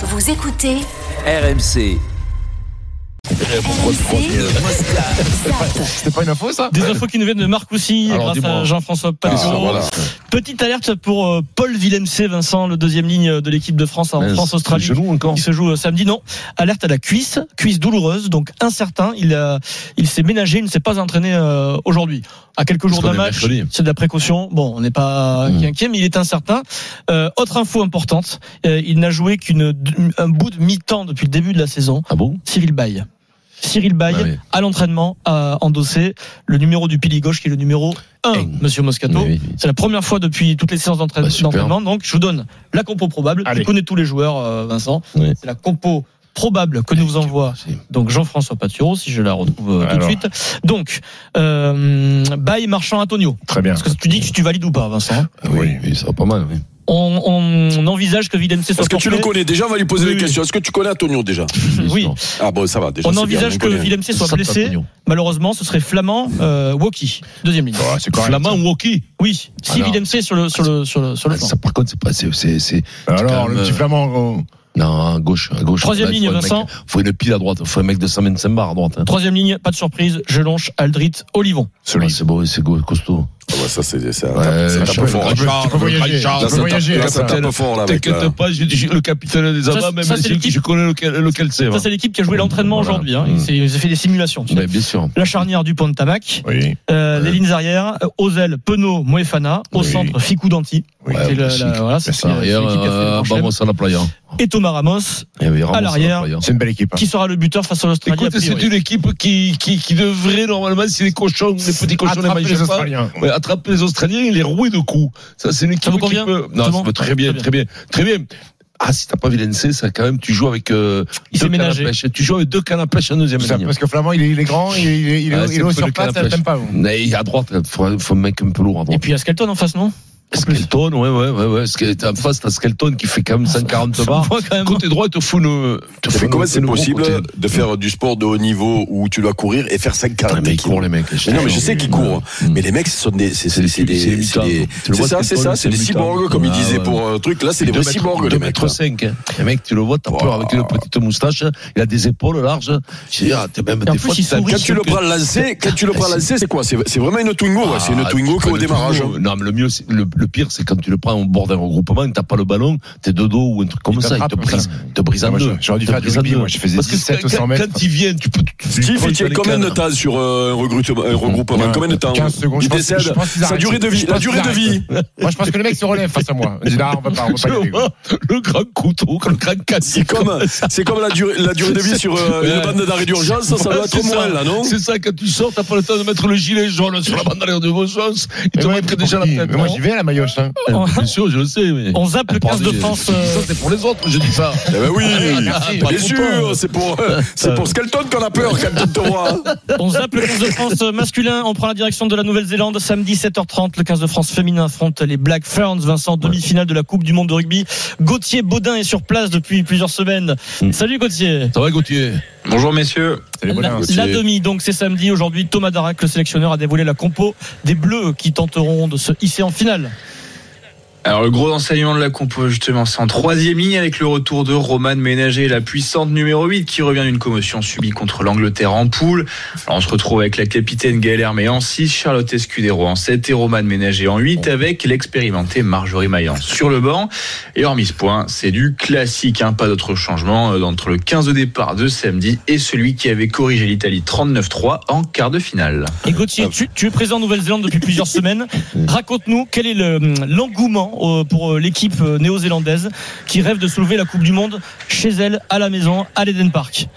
Vous écoutez RMC. C'était pas une info ça Des infos qui nous viennent de Marc aussi, grâce à Jean-François. Ah, voilà. Petite alerte pour euh, Paul Villemc, Vincent, le deuxième ligne de l'équipe de France en France-Australie. qui se joue euh, samedi, non. Alerte à la cuisse, cuisse douloureuse, donc incertain. Il, a, il s'est ménagé, il ne s'est pas entraîné euh, aujourd'hui. À quelques jours d'un match, c'est de la précaution. Bon, on n'est pas Mm. inquiet, mais il est incertain. Euh, autre info importante, euh, il n'a joué qu'une un bout de mi-temps depuis le début de la saison. Ah bon? Cyril Bay. Cyril Bay, Ah oui. à l'entraînement, a endossé le numéro du pilier gauche qui est le numéro 1, Un. monsieur Moscato. Oui, oui. C'est la première fois depuis toutes les séances d'entraîne- Bah, d'entraînement. Donc, je vous donne la compo probable. Allez. Tu connais tous les joueurs, euh, Vincent. Oui. C'est la compo probable que nous envoie donc Jean-François Paturo, si je la retrouve euh, tout de suite. Donc, euh, Bay, Marchand, Antonio. Très bien. Parce que tu dis que tu valides ou pas, Vincent Oui, oui, ça va pas mal. Oui. On, on envisage que Villemc soit Est-ce que tu le connais Déjà, on va lui poser Oui, des oui. questions. Est-ce que tu connais Antonio déjà? Oui. Ah bon, ça va. Déjà, On bien, envisage que. Villemc soit Ça, blessé. Malheureusement, ce serait Flamand, euh, Woki, deuxième ligne. Ah, c'est correct. Flamand ou Woki? Oui, si. Villemc sur le sur le sur le sur le flanc. Ça, par contre, c'est pas. c'est- c'est- c'est- Alors, le petit euh, flamand. oh. Non, à gauche, à gauche. Troisième Là, ligne, un mec- Vincent. faut une pile à droite. faut un mec de 125 bars à droite. Hein. Troisième ligne, pas de surprise, Gelonche, Aldrit, Olivon. Ah, c'est beau, c'est costaud. Ah ouais, ça, c'est un Ouais, tape- c'est un je tape fort. peux- Tu peux voyager. Ça tape- ça ça. fort, là, T'inquiète la- pas, le capitaine des Ça, avants, même ça, c'est si l'équipe- je connais lequel, c'est. Ça, va. c'est l'équipe qui a joué l'entraînement aujourd'hui. Hein. Mm. Il s'est- il s'est fait des simulations. bien sûr. La charnière du pont de Tamac, Oui. euh, les lignes arrière, euh, Ozel, Penaud, Moefana, au centre, Ficou Danti. Oui. C'est la- voilà, c'est l'équipe qui a fait euh, vamos à la playa. Et Thomas Ramos, oui, Ramos à la l'arrière. C'est une belle équipe. hein. qui sera le buteur face à l'Australie. c'est une équipe qui, qui, qui devrait normalement, si les cochons, les petits cochons ne Attraper les pas, Australiens. ouais, attraper les Australiens et les rouer de coups. Ça, c'est une équipe vous qui convient peut. Non, ça très bien, Très bien, très bien. Ah, si t'as pas Villeneuve, ça quand même, tu joues avec euh, Il deux cannes à pêche. Tu joues avec deux cannes à pêche en deuxième ligne. Parce que Flamand, il est, il est grand, il est, il est, il est, Ouais, il est sur place, t'aime pas, vous. Mais à droite, il faut, faut un mec un peu lourd à Et droite. puis il y a Skelton en face, non? Skelton, ouais, ouais, ouais, ouais. Skelton, en face, t'as Skelton qui fait quand même 140 Ça bars. voit quand même. Côté droit, il te fout une, te Mais fout comment c'est possible côté. de faire du sport de haut niveau où tu dois courir et faire 5 Ah, 40 mais ils courent, les mecs. Mais non, mais je sais qu'ils courent. Mm. Mais les mecs, ce sont des, c'est des, C'est ça, c'est ça, c'est des cyborgs, comme il Ah, disait ouais. pour un truc. Là, c'est des vrais cyborgs, les 2 mecs. mètres là. 5. Hein. Le mec, tu le vois, t'as peur avec une petite moustache. Il a des épaules larges. Je dis, ah, t'es même des fois. Quand tu le prends lancer, quand tu le prends lancer, c'est quoi? C'est vraiment une Twingo, c'est une Ah, Twingo le démarrage. Twingo. Non, mais le mieux, c'est- le, pire, c'est quand tu le prends au bord d'un regroupement, t'as pas le ballon, t'es de dos ou un truc comme Il ça, il te brise, ça. il te brise en Moi, deux. J'aurais dû Il faire du rugby, moi, je faisais Parce que 17 ou 100 quand, mètres. quand ils viennent, tu peux. Steve, il tient les combien de temps sur euh, un regroupement, Combien de temps? 15 secondes. Il Je pense- décède. Sa durée de vie. La durée de vie. Moi, je pense que le mec se relève face à moi. Il dit, ah, on va pas, on va pas le grand couteau, le grand casse. C'est comme, c'est comme la durée, la durée de vie sur euh, une bande d'arrêt d'urgence, ça, doit être C'est ça. moins là, non? C'est ça, quand tu sors, t'as pas le temps de mettre le gilet jaune sur la bande d'arrêt d'urgence. Il Mais te pour déjà la tête. Mais moi, j'y vais Mayoche. hein. Bien sûr, je le sais. Mais... On zappe le 15 de France. Ça, euh, c'est pour les autres, je dis ça. Eh ben oui, merci. Pas bien sûr, c'est pour, euh, c'est pour Skelton qu'on a peur hein. On zappe le 15 de France masculin. On prend la direction de la Nouvelle-Zélande. Samedi 7h30, le 15 de France féminin affronte les Black Ferns. Vincent, demi-finale de la Coupe du Monde de rugby. Gauthier Baudin est sur place depuis plusieurs semaines. Mm. Salut Gauthier. Ça va, Gauthier? Bonjour messieurs. Salut, La, la demi, donc c'est samedi. Aujourd'hui, Thomas Darac, le sélectionneur, a dévoilé la compo des Bleus qui tenteront de se hisser en finale. Alors le gros enseignement de la compo justement c'est en troisième ligne avec le retour de Roman Ménager, la puissante numéro 8 qui revient d'une commotion subie contre l'Angleterre en poule. Alors on se retrouve avec la capitaine Gaëlle Hermé en 6, Charlotte Escudero en 7 et Roman Ménager en 8 avec l'expérimentée Marjorie Maillan sur le banc. Et hormis ce point, c'est du classique, hein, pas d'autre changement euh, entre le 15 de départ de samedi et celui qui avait corrigé l'Italie 39-3 en quart de finale. Et Gauthier, tu, tu es présent en Nouvelle-Zélande depuis plusieurs semaines. Raconte-nous quel est le- l'engouement euh, pour euh, l'équipe euh, néo-zélandaise qui rêve de soulever la Coupe du Monde chez elle, à la maison, à l'Eden Park.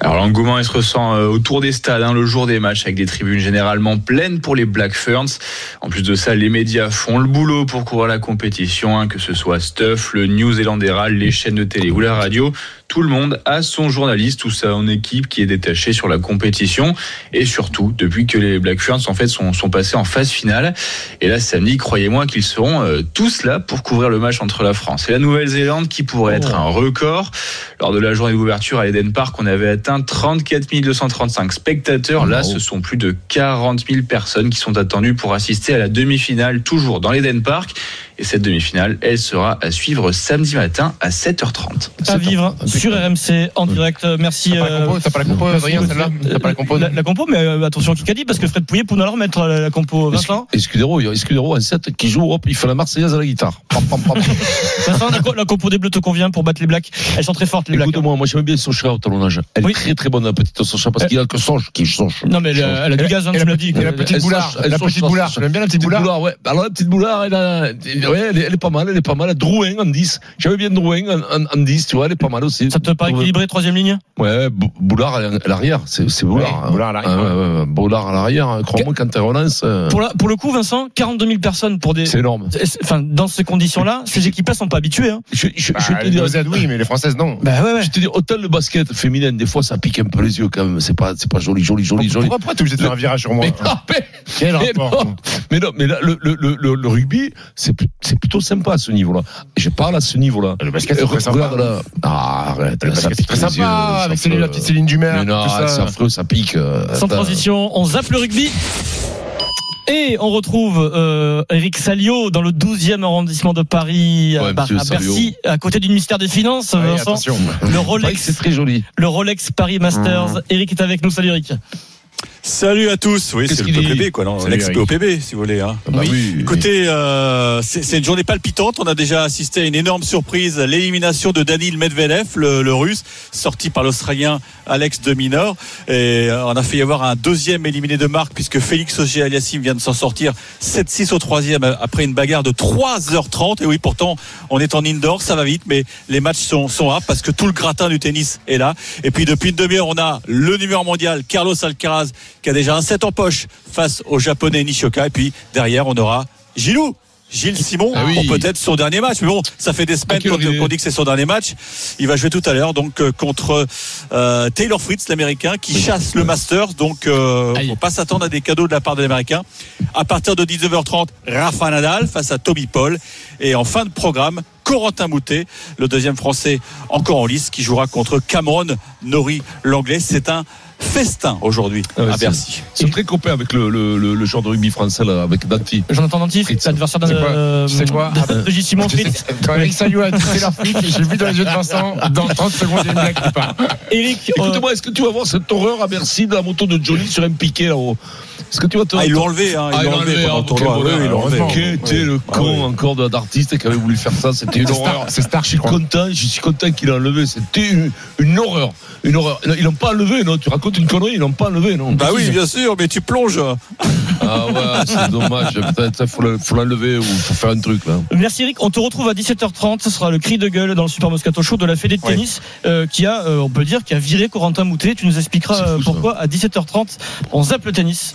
Alors l'engouement il se ressent autour des stades hein, le jour des matchs avec des tribunes généralement pleines pour les Black Ferns. En plus de ça, les médias font le boulot pour couvrir la compétition, hein, que ce soit Stuff, le News Zealand Herald, les chaînes de télé ou la radio. Tout le monde a son journaliste ou son équipe qui est détachée sur la compétition. Et surtout, depuis que les Black Ferns en fait sont, sont passés en phase finale. Et là, samedi, croyez-moi qu'ils seront euh, tous là pour couvrir le match entre la France et la Nouvelle-Zélande qui pourrait être un record. Lors de la journée d'ouverture à Eden Park, on avait atteint 34 235 spectateurs. Là, ce sont plus de 40 000 personnes qui sont attendues pour assister à la demi-finale, toujours dans l'Eden Park. Et cette demi-finale, elle sera à suivre samedi matin à 7h30. À vivre sur RMC en direct. Merci. T'as pas la euh, compo, t'as pas la compo, Adrien, celle-là T'as pas la compo la, la compo, mais euh, attention dit parce que Fred Pouillet pourrait alors mettre la, la compo. Vincent, Escudero, il y a Escudero en 7 qui joue, hop, il fait la Marseillaise à la guitare. Pam, pam, pam. Vincent, la, co- la compo des Bleus te convient pour battre les Blacks. Elles sont très fortes les Blacks. Écoute-moi, moi j'aime bien Sochera au talonnage. Elle Oui. est très très bonne, la petite Sochera, parce qu'il a que Soch qui Soch. Non mais elle, a- elle a du gaz, hein, tu la l'as dit. la petite Elle boulard, la petite boulard. Tu aimes bien la petite boulard ouais. Alors la petite boulard, elle, est, pas mal, elle est pas mal. Drouin en 10. J'avais bien Drouin en 10, tu vois, elle est pas mal aussi. Ça te paraît équilibré, troisième ligne? Ouais, Bou- Boulard à l'arrière, c'est Boulard. Ouais, Boulard à l'arrière. Boulard à l'arrière, crois-moi, quand tu relances, euh, pour, la- pour le coup, Vincent, 42 000 personnes pour des. c'est énorme. Enfin, dans ces conditions-là, ces équipes-là sont pas habituées. Hein. Je, je, Bah, je te les oui, mais les Françaises, non. Bah ouais, ouais. je te dis, autant le basket féminin, des fois, ça pique un peu les yeux quand même. C'est pas, c'est pas joli, joli, joli, joli. Pourquoi, pourquoi t'es obligé de faire un virage sur moi Mais, ah, mais- Quel mais rapport non, mais non, mais là, le, le, le, le, le rugby, c'est plutôt sympa à ce niveau-là. Je parle à ce niveau-là. Le basket, c'est très sympa. là. Ah, arrête. C'est très sympa, avec Céline- la petite Céline Mais non, c'est affreux, ça pique. euh, Sans transition, on zappe le rugby. Et on retrouve euh, Eric Salio dans le 12e arrondissement de Paris, à, Ouais, à. Bercy, à côté du ministère des Finances. Ouais, Vincent. attention. Le Rolex, C'est très joli. le Rolex Paris Masters. Eric est avec nous. Salut Eric. Salut à tous. Oui, c'est le PPB, quoi, non L'ex-POPB, si vous voulez. Hein. Bah oui. Écoutez, euh, c'est une journée palpitante. On a déjà assisté à une énorme surprise, l'élimination de Danil Medvedev, le, le russe, sorti par l'Australien Alex de Minor. Et euh, on a fait y avoir un deuxième éliminé de marque, puisque Félix Auger Aliassime vient de s'en sortir 7-6 au troisième après une bagarre de 3h30. Et oui, pourtant, on est en indoor, ça va vite, mais les matchs sont, sont âpres parce que tout le gratin du tennis est là. Et puis depuis une demi-heure, on a le numéro mondial, Carlos Alcaraz, qui a déjà un 7 en poche face au japonais Nishioka. Et puis derrière, on aura Gilou. Gilles Simon Ah oui. pour peut-être son dernier match. Mais bon, ça fait des semaines Ah, quelle qu'on dit que c'est son dernier match. Il va jouer tout à l'heure donc euh, contre euh, Taylor Fritz, l'américain, qui chasse le Masters. Donc, euh, faut pas s'attendre à des cadeaux de la part de l'américain. À partir de 19h30, Rafa Nadal face à Toby Paul. Et en fin de programme, Corentin Moutet, le deuxième français encore en lice, qui jouera contre Cameron Nori, l'anglais. C'est un festin aujourd'hui Ah ouais, à c'est- Bercy. Sont très copains avec le, le, le, le joueur de rugby français, là, avec Danti. Jonathan Dantif, Fritz. l'adversaire d'un. C'est quoi euh, C'est quoi J. Simon. Quand Eric Salio a c'est leur fric, j'ai vu dans les yeux de Vincent, dans 30 secondes, il y a une blague qui part. Eric, euh, Écoute-moi, est-ce que tu vas voir cette horreur à Bercy de la moto de Johnny sur un piquet là-haut Est-ce que tu vas te. Ah, ils l'ont enlevé, hein, ils Ah, l'ont enlevé pendant le ah, tournoi. Oui, ils l'ont enlevé. le Ah, con encore d'artiste qui avait voulu faire ça C'était une C'est horreur. Star, c'est Star, Je je suis content, je suis content qu'il a enlevé. C'était une, une horreur. Une horreur. Ils l'ont pas enlevé, non Tu racontes une connerie, ils l'ont pas enlevé, non Bah oui, bien sûr, mais tu plonges. Ah ouais, c'est dommage. Peut-être faut le- faut l'enlever ou faut faire un truc là. Merci Eric. On te retrouve à 17h30. Ce sera le cri de gueule dans le Super Moscato Show de la Fédé de Ouais. tennis euh, qui a, euh, on peut dire, qui a viré Corentin Moutet. Tu nous expliqueras fou, euh, ça. pourquoi à 17h30 on zappe le tennis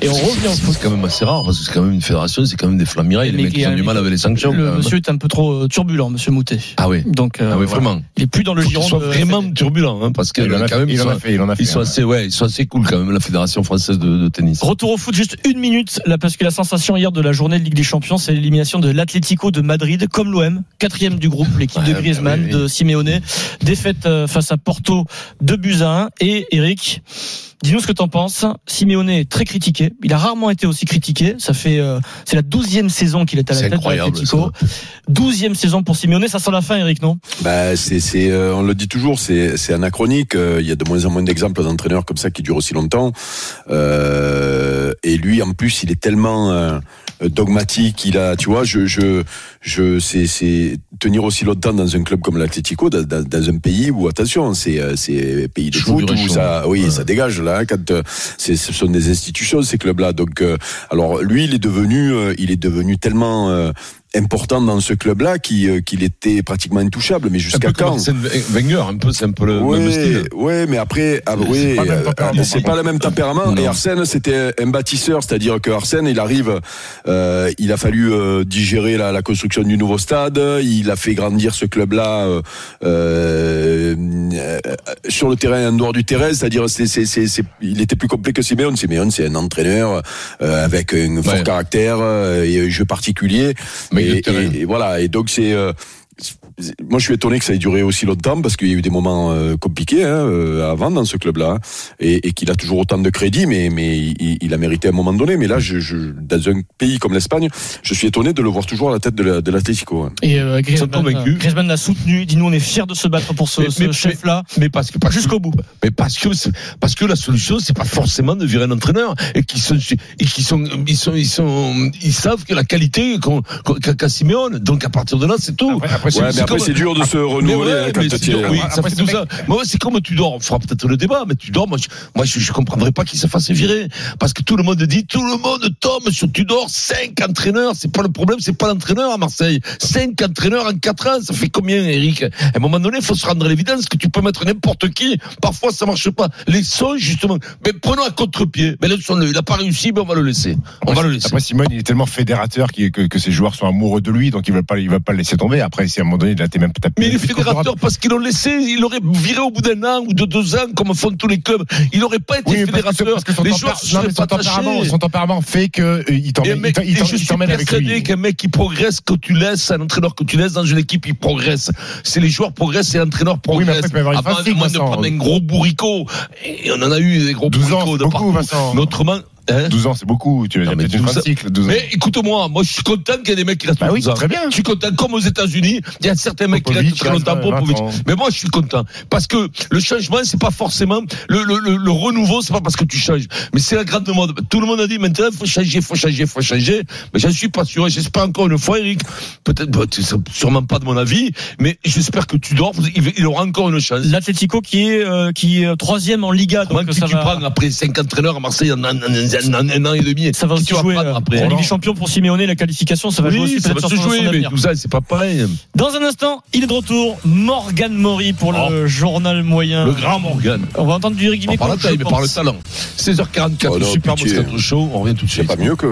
et on revient au foot. C'est quand même assez rare parce que c'est quand même une fédération, c'est quand même des flamirailles. Les mecs qui ont du mal avec les sanctions. Le monsieur est un peu trop euh, turbulent, monsieur Moutet. Ah oui. Donc, euh, Ah oui, voilà. vraiment. il est plus dans le giron. soient de- vraiment turbulents, hein, parce que Il en a quand même fait, ils il en sont, a fait, il en a fait. ils sont assez, ouais, ils sont assez cool quand même la fédération française de, de tennis. Retour au foot, juste une minute, là, parce que la sensation hier de la journée de Ligue des Champions, c'est l'élimination de l'Atlético de Madrid, comme l'OM, quatrième du groupe, l'équipe de Ouais, Griezmann, de Simeone, défaite euh, face à Porto, de buts à 1. Et Eric, dis-nous ce que t'en penses. Simeone est très critiqué. Il a rarement été aussi critiqué. Ça fait, euh, c'est la douzième saison qu'il est à la tête de l'Atlético. Douzième saison pour Simeone, ça sent la fin, Eric, non? Bah, c'est, c'est, euh, on le dit toujours, c'est, c'est anachronique. Euh, Il y a de moins en moins d'exemples d'entraîneurs comme ça qui durent aussi longtemps. Euh, et lui, en plus, il est tellement euh, dogmatique. Il a, tu vois, je, je, je, c'est, c'est tenir aussi longtemps dans un club comme l'Atlético, dans, dans, dans un pays où, attention, c'est, c'est pays de foot où ça, oui, Ouais. ça dégage là. hein, Quand euh, c'est, ce sont des institutions ces clubs-là. Donc, euh, alors lui, il est devenu, euh, il est devenu tellement euh, important dans ce club-là qui, euh, qu'il était pratiquement intouchable. Mais jusqu'à quand Wenger, un peu, c'est un peu le même style. Ouais, ouais, mais après, ah, C'est oui, même euh, c'est pas le même tempérament. Non. Et Arsène, c'était un bâtisseur, c'est-à-dire que Arsène, il arrive, euh, il a fallu euh, digérer la, la construction du nouveau stade. Il a fait grandir ce club-là euh, euh, sur le terrain, en dehors du terrain, c'est-à-dire, c'est, c'est, c'est, c'est- il était plus complet que Simeone. Simeone, c'est un entraîneur euh, avec un fort Ouais. caractère euh, et un jeu particulier. Et, terrain. et- et voilà. Et donc c'est euh, moi, je suis étonné que ça ait duré aussi longtemps parce qu'il y a eu des moments euh, compliqués hein, euh, avant dans ce club-là et, et qu'il a toujours autant de crédit, mais mais il, il a mérité à un moment donné. Mais là, je, je, dans un pays comme l'Espagne, je suis étonné de le voir toujours à la tête de la- de l'Atlético. hein. Et euh, Griezmann, convaincu. Griezmann l'a soutenu. Dis-nous, on est fiers de se battre pour ce, Mais- ce mais- chef-là. Mais parce que, que- Jusqu'au bout. Mais parce que, parce que la solution, c'est pas forcément de virer un entraîneur et qui sont, et qui sont, ils sont, ils sont, ils savent que la qualité qu'a qu'a Simeone. Donc à partir de là, c'est tout. Après, après, c'est- Ouais, après comme- c'est dur de se Mais renouveler ouais, hein, quand mais tu oui, ça Après, tout. Moi, c'est comme tu dors. On fera peut-être le débat, mais tu dors. Moi, je, moi, je, je comprendrais pas qu'il se fasse virer. Parce que tout le monde dit, tout le monde tombe sur Tudor. Cinq entraîneurs. C'est pas le problème, c'est pas l'entraîneur à Marseille. Cinq entraîneurs en quatre ans. Ça fait combien, Eric? À un moment donné, il faut se rendre à l'évidence que tu peux mettre n'importe qui. Parfois, ça marche pas. Les sons, justement. Mais prenons à contre-pied. Mais laissons-le. Il a pas réussi, mais on va le laisser. On va le laisser. Après, Simone, il est tellement fédérateur que, que ses joueurs sont amoureux de lui, donc ils veulent pas, ils veulent pas le laisser tomber. Après, si à un moment donné, il a été même tapé. Mais il est fédérateur parce qu'ils l'ont laissé, il aurait viré au bout d'un an ou de deux ans, comme font tous les clubs. Il n'aurait pas été Oui, parce que, fédérateur. parce que son, les joueurs se seraient pas tempérament, son tempérament fait que euh, t'emmène, t'emmène- et je suis avec persuadé lui. qu'un mec qui progresse, que tu laisses, un entraîneur que tu laisses dans une équipe, il progresse. C'est les joueurs progressent et l'entraîneur Oui, mais progresse. après, avoir une Avant, moins de prendre un gros bourricot. Et on en a eu des gros 12 ans, bourricots de partout. Vincent. Mais autrement, hein 12 ans, c'est beaucoup. Tu mais peut-être une 12 fin de cycle. 12 ans. Mais écoute-moi, moi je suis content qu'il y ait des mecs qui restent Bah oui, 12 ans. très bien. Je suis content, comme aux États-Unis, il y a certains mecs qui restent très longtemps, reste 20 Popovic. Mais moi je suis content. Parce que le changement, c'est pas forcément, le, le, le, le renouveau, c'est pas parce que tu changes. Mais c'est la grande mode. Tout le monde a dit maintenant, faut changer, faut changer, faut changer. Mais j'en suis pas sûr. J'espère encore une fois, Eric, peut-être, bah, c'est sûrement pas de mon avis, mais j'espère que tu dors, il, il aura encore une chance. L'Atlético qui est euh, qui est troisième en Liga, Comment donc ça tu va, prends après 5 entraîneurs à Marseille en, en, en- un an et demi ça va aussi jouer euh, après en Ligue des Champions pour Simeone la qualification, ça va jouer aussi ça va se jouer, mais tout ça, c'est pas pareil. Dans un instant, il est de retour. Morgan Mori pour le journal moyen. Le grand Morgan. On va entendre du Dimeco. par la taille, mais par le pense. talent. 16h44, Oh le non, super. Moscato Show, on revient tout de C'est suite. pas mieux que